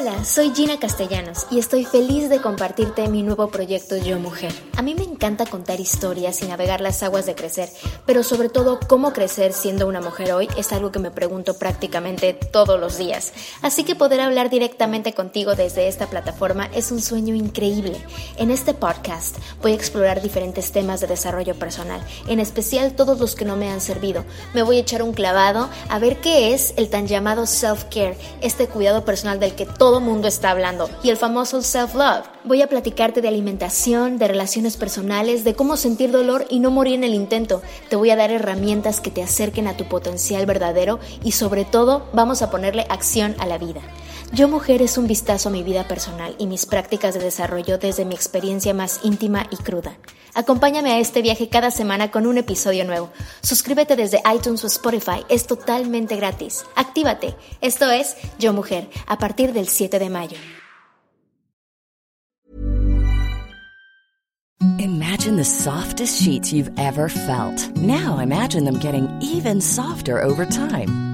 Hola, soy Gina Castellanos y estoy feliz de compartirte mi nuevo proyecto Yo Mujer. A mí me encanta contar historias y navegar las aguas de crecer, pero sobre todo cómo crecer siendo una mujer hoy es algo que me pregunto prácticamente todos los días. Así que poder hablar directamente contigo desde esta plataforma es un sueño increíble. En este podcast voy a explorar diferentes temas de desarrollo personal, en especial todos los que no me han servido. Me voy a echar un clavado a ver qué es el tan llamado self-care, este cuidado personal del que todo mundo está hablando, y el famoso self-love. Voy a platicarte de alimentación, de relaciones personales, de cómo sentir dolor y no morir en el intento. Te voy a dar herramientas que te acerquen a tu potencial verdadero y sobre todo vamos a ponerle acción a la vida. Yo Mujer es un vistazo a mi vida personal y mis prácticas de desarrollo desde mi experiencia más íntima y cruda. Acompáñame a este viaje cada semana con un episodio nuevo. Suscríbete desde iTunes o Spotify, es totalmente gratis. Actívate. Esto es Yo Mujer, a partir del 7 de mayo. Imagine the softest sheets you've ever felt. Now imagine them getting even softer over time.